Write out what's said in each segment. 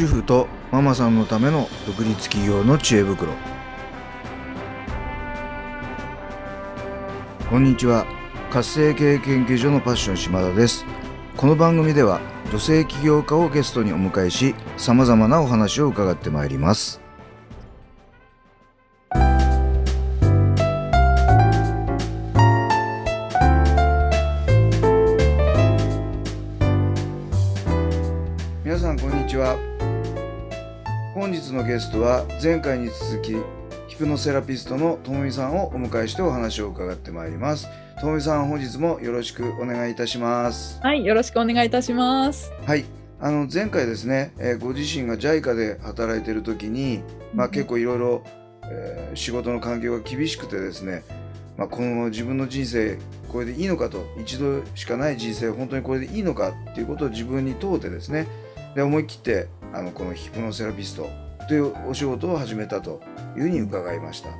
主婦とママさんのための独立企業の知恵袋。こんにちは。活性経営研究所のパッション島田です。この番組では女性起業家をゲストにお迎えしさまざまなお話を伺ってまいります。日のゲストは前回に続きヒプノセラピストのともみさんをお迎えしてお話を伺ってまいります。ともみさん本日もよろしくお願いいたします。はい、よろしくお願いいたします。はい。あの前回ですね、えーご自身が JICA で働いている時に、まあ、結構いろいろえー仕事の環境が厳しくてですね、まあ、この自分の人生これでいいのかと一度しかない人生本当にこれでいいのかっていうことを自分に問うてですねで思い切ってあのこのヒプノセラピストというお仕事を始めたというふうに伺いました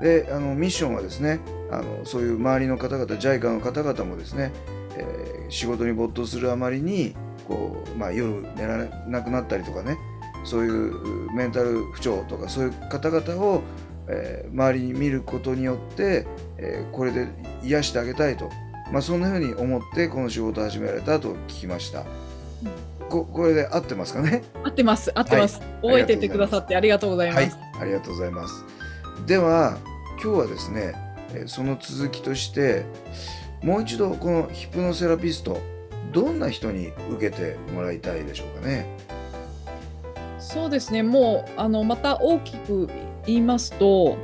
であのミッションはですねあのそういう周りの方々 JICA の方々もですね、えー仕事に没頭するあまりにこう、まあ、夜寝られなくなったりとかねそういうメンタル不調とかそういう方々を、えー周りに見ることによって、えーこれで癒してあげたいと、まあ、そんなふうに思ってこの仕事を始められたと聞きました。ここれで合ってますかね？合ってます、合ってます。覚えててくださってありがとうございまはいす。、ありがとうございます。では今日はですね、えーその続きとしてもう一度このヒプノセラピストどんな人に受けてもらいたいでしょうかね？そうですね、もうあのまた大きく言いますと、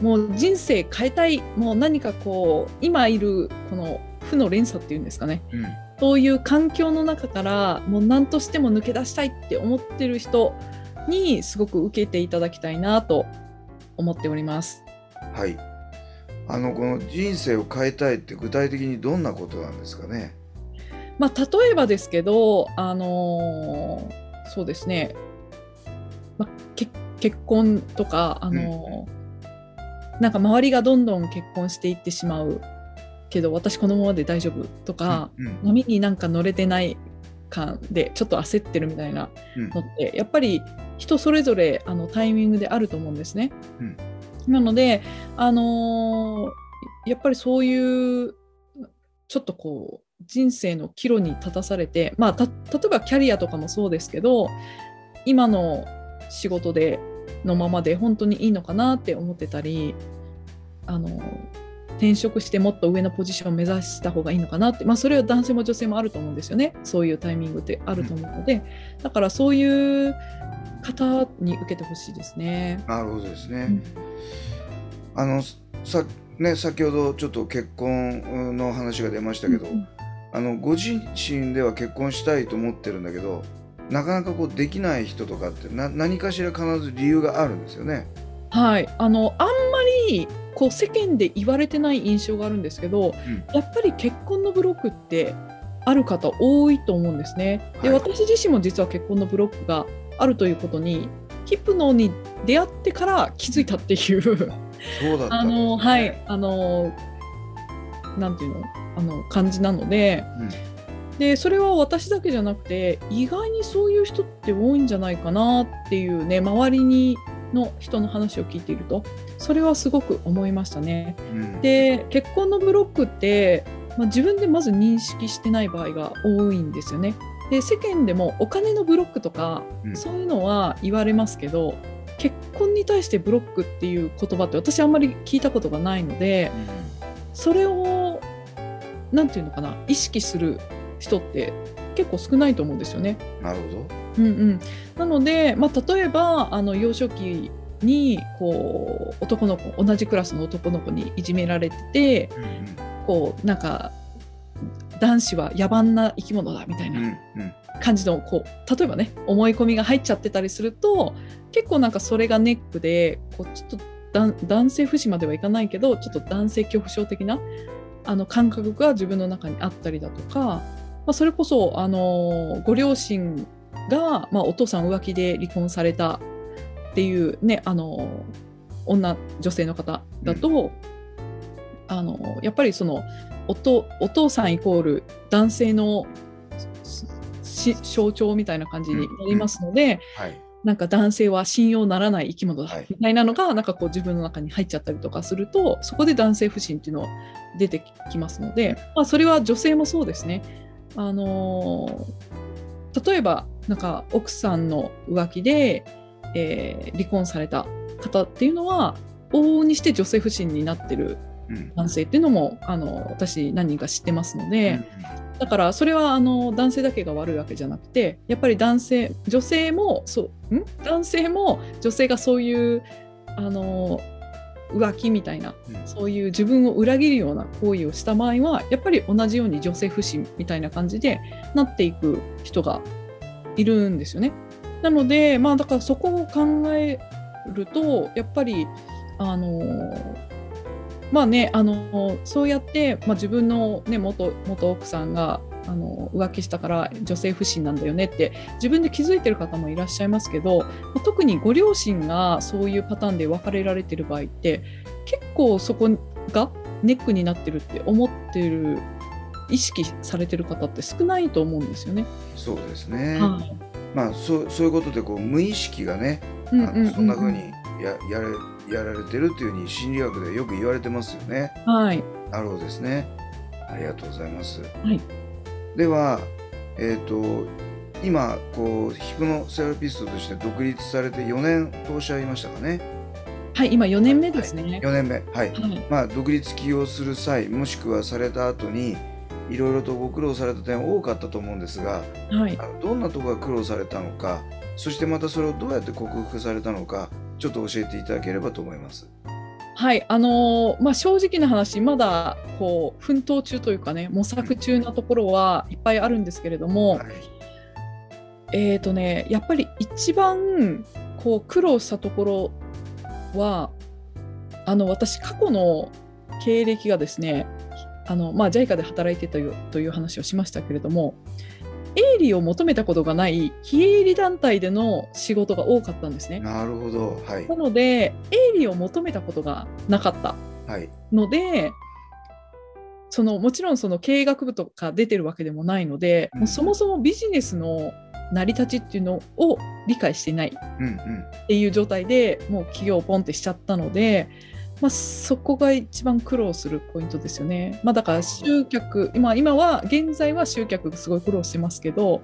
もう人生変えたい、もう何かこう今いるこの負の連鎖っていうんですかね。うんそういう環境の中からもう何としても抜け出したいって思ってる人にすごく受けていただきたいなと思っております。はい。あのこの人生を変えたいって具体的にどんなことなんですかね？まあ、例えばですけど、あのーそうですね、まあ、け結婚とか、あのーなんか周りがどんどん結婚していってしまうけど私このままで大丈夫とか、うんうん。波になんか乗れてない感でちょっと焦ってるみたいなうん。のってやっぱり人それぞれあのタイミングであると思うんですね。うん。なので、あのーやっぱりそういうちょっとこう人生の岐路に立たされて、まあ、た例えばキャリアとかもそうですけど今の仕事でのままで本当にいいのかなって思ってたりあの転職してもっと上のポジションを目指した方がいいのかなって、まあ、それは男性も女性もあると思うんですよね。そういうタイミングってあると思うので、だからそういう方に受けてほしいですね。なるほどですね。うん。あのさね先ほどちょっと結婚の話が出ましたけど、うんあのご自身では結婚したいと思ってるんだけどなかなかこうできない人とかってな何かしら必ず理由があるんですよね。はい、あのあんまりこう世間で言われてない印象があるんですけど、ん。やっぱり結婚のブロックってある方多いと思うんですね。で、はい。私自身も実は結婚のブロックがあるということにヒプノに出会ってから気づいたっていう。あのはい。あのなんていうの？あの感じなので。うん。でそれは私だけじゃなくて意外にそういう人って多いんじゃないかなっていうね周りにの人の話を聞いているとそれはすごく思いましたね。うんで結婚のブロックって、まあ、自分でまず認識してない場合が多いんですよね。で世間でもお金のブロックとか、うんそういうのは言われますけど結婚に対してブロックっていう言葉って私あんまり聞いたことがないのでそれをなんていうのかな意識する人って結構少ないと思うんですよね。うんなるほど。うんうん、なので、まあ、例えばあの幼少期にこう男の子同じクラスの男の子にいじめられててこうなんか男子は野蛮な生き物だみたいうんうんなうん。感じのこう例えばね思い込みが入っちゃってたりすると結構なんかそれがネックでこうちょっとだ男性不信まではいかないけどちょっと男性恐怖症的なあの感覚が自分の中にあったりだとか、まあ、それこそあのご両親が、まあ、お父さん浮気で離婚されたっていうねあの女女性の方だと、あのやっぱりそのおとお父さんイコール男性の象徴みたいな感じになりますので、はい。なんか男性は信用ならない生き物だはい。みたいなのがなんかこう自分の中に入っちゃったりとかするとそこで男性不信っていうのは出てきますので、まあ、それは女性もそうですね。あのー例えばなんか奥さんの浮気で、えー離婚された方っていうのは往々にして女性不信になってるうん。男性っていうのもあの私何人か知ってますので。うんだからそれはあの男性だけが悪いわけじゃなくてやっぱり男性女性もそうん？男性も女性がそういうあの浮気みたいなうん。そういう自分を裏切るような行為をした場合はやっぱり同じように女性不信みたいな感じでなっていく人がいるんですよね。なのでまあだからそこを考えるとやっぱりあのまあねあのそうやって、まあ、自分の、ね、元元奥さんがあの浮気したから女性不信なんだよねって自分で気づいてる方もいらっしゃいますけど、特にご両親がそういうパターンで別れられてる場合って結構そこがネックになってるって思ってる意識されてる方って少ないと思うんですよね。そうですね。はいまあそうそういうことでこう無意識がね、うんそんな風にややれやられてるっていうふうに心理学でよく言われてますよね。はいなるほどですね。ありがとうございます。はいでは、えっ、と今こうヒプノセラピストとして独立されて4年とおっしゃいましたかね。はい、今4年目ですね。4年目。はい。はいまあ独立起業する際もしくはされた後にいろいろとご苦労された点多かったと思うんですが、はいあのどんなところが苦労されたのか、そしてまたそれをどうやって克服されたのか、ちょっと教えていただければと思います。はい、あのーまあ、正直な話、まだこう奮闘中というかね、模索中なところはいっぱいあるんですけれども、はい。えーとね、やっぱり一番こう苦労したところは、あの私、過去の経歴がですね、あのまあ、JICA で働いてたというという話をしましたけれども、営利を求めたことがない非営利団体での仕事が多かったんですね。なるほど。はいな。ので、営利を求めたことがなかったはい。ので、そのもちろんその経営学部とか出てるわけでもないので、うんもうそもそもビジネスの成り立ちっていうのを理解していないうんうん。っていう状態でもう起業をポンってしちゃったので、まあ、そこが一番苦労するポイントですよね。まあ、だから集客今今は現在は集客がすごい苦労してますけど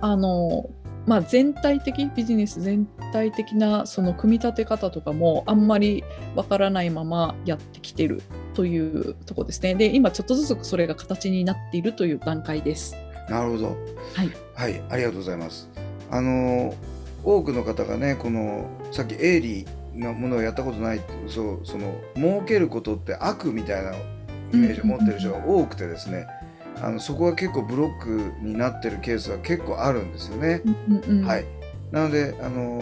あの、まあ、全体的ビジネス全体的なその組み立て方とかもあんまりわからないままやってきてるというところですね。で今ちょっとずつそれが形になっているという段階です。なるほど。はい。はい。ありがとうございます。あの多くの方がね、このさっき営利なものをやったことないそうその儲けることって悪みたいなイメージを持ってる人が多くてですね。あのそこが結構ブロックになってるケースが結構あるんですよね。うんうんうんはい。なので、あの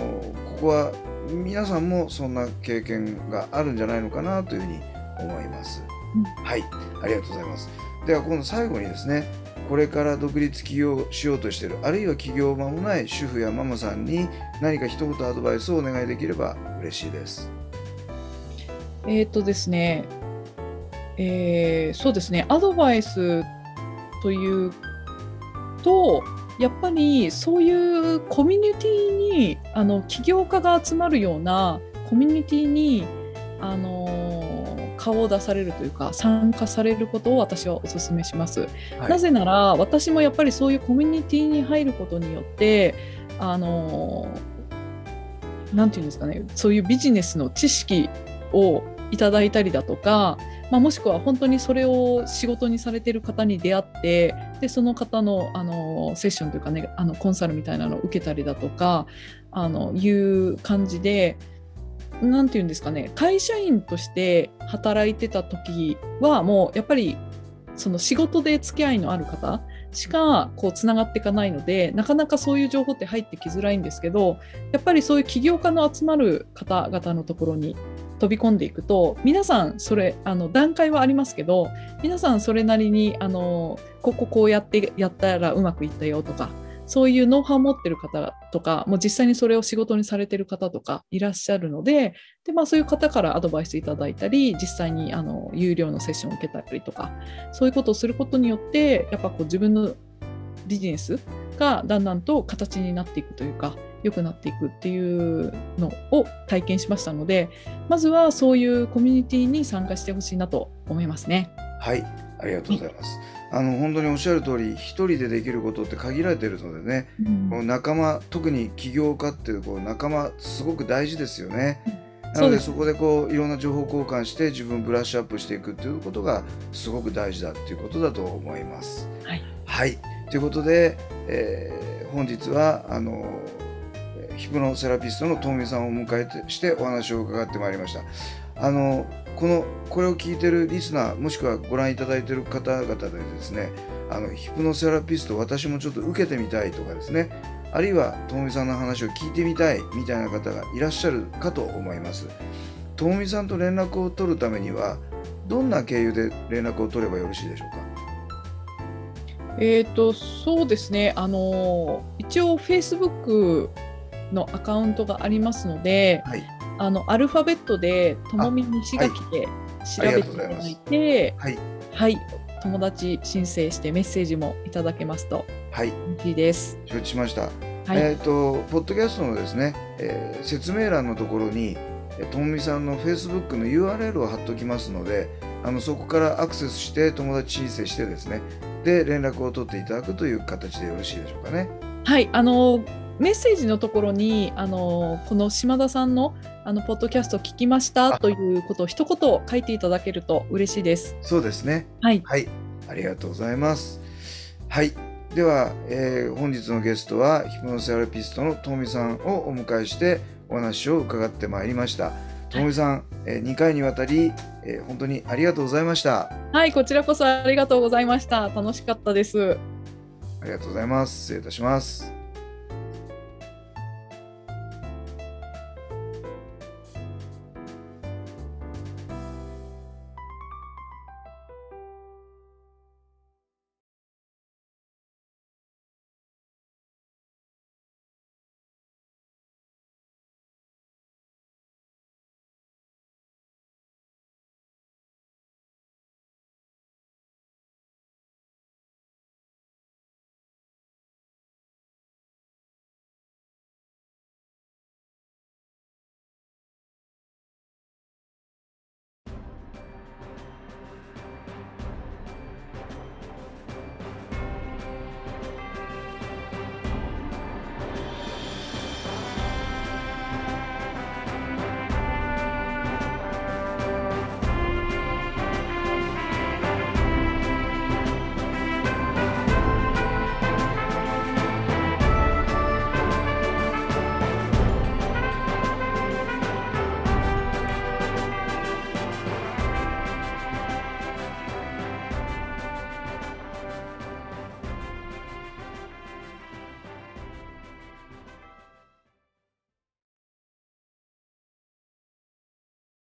ここは皆さんもそんな経験があるんじゃないのかなというふうに思います。うんはい。ありがとうございます。では、今度最後にですね、これから独立起業しようとしている、あるいは起業間もない主婦やママさんに何か一言アドバイスをお願いできれば嬉しいです。えーとですね、えーそうですね、アドバイスというと、やっぱりそういうコミュニティにあの起業家が集まるようなコミュニティにあの顔を出されるというか参加されることを私はお勧めします。はい、なぜなら私もやっぱりそういうコミュニティに入ることによってあのなんていうんですかねそういうビジネスの知識をいただいたりだとか、まあ、もしくは本当にそれを仕事にされている方に出会ってでその方のあのセッションというかねあのコンサルみたいなのを受けたりだとかあのいう感じで。なんていうんですかね会社員として働いてた時はもうやっぱりその仕事で付き合いのある方しかこうつながっていかないのでなかなかそういう情報って入ってきづらいんですけどやっぱりそういう起業家の集まる方々のところに飛び込んでいくと皆さんそれあの段階はありますけど皆さんそれなりにあのこここうやってやったらうまくいったよとかそういうノウハウを持ってる方とかもう実際にそれを仕事にされてる方とかいらっしゃるのでで、まあ、そういう方からアドバイスいただいたり実際にあの有料のセッションを受けたりとかそういうことをすることによってやっぱこう自分のビジネスがだんだんと形になっていくというか良くなっていくっていうのを体験しましたのでまずはそういうコミュニティに参加してほしいなと思いますね。はいありがとうございます。あの本当におっしゃる通り一人でできることって限られてるのでね、うんこう仲間特に起業家っていうこう仲間すごく大事ですよね。なのでそこでこういろんな情報交換して自分をブラッシュアップしていくっていうことがすごく大事だっていうことだと思います。はいはい、ということで、えー本日はあのえーヒプノセラピストの遠見さんをお迎えてしてお話を伺ってまいりました。あのこのこれを聞いてるリスナーもしくはご覧いただいている方々でですねあのヒプノセラピスト私もちょっと受けてみたいとかですねあるいはともみさんの話を聞いてみたいみたいな方がいらっしゃるかと思います。ともみさんと連絡を取るためにはどんな経由で連絡を取ればよろしいでしょうか？えー、とそうですね、あの一応 Facebook のアカウントがありますので、はいあのアルファベットで「ともみ西垣」で調べていただいて、はいはい、友達申請してメッセージもいただけますと。はい。嬉しいです。承知しました。はい、えっ、とポッドキャストのですね、えー説明欄のところにえーともみさんの Facebook の URL を貼っておきますのであのそこからアクセスして友達申請してですねで連絡を取っていただくという形でよろしいでしょうかね。はい、あのメッセージのところにあのこの島田さんのあのポッドキャスト聞きましたあということを一言書いていただけると嬉しいです。そうですね。はい、はい、ありがとうございます。はい、では、えー本日のゲストはヒプノセラピストのともみさんをお迎えしてお話を伺ってまいりました。ともみさん、え2回にわたり、えー本当にありがとうございました。はい、こちらこそありがとうございました。楽しかったです。ありがとうございます。失礼いたします。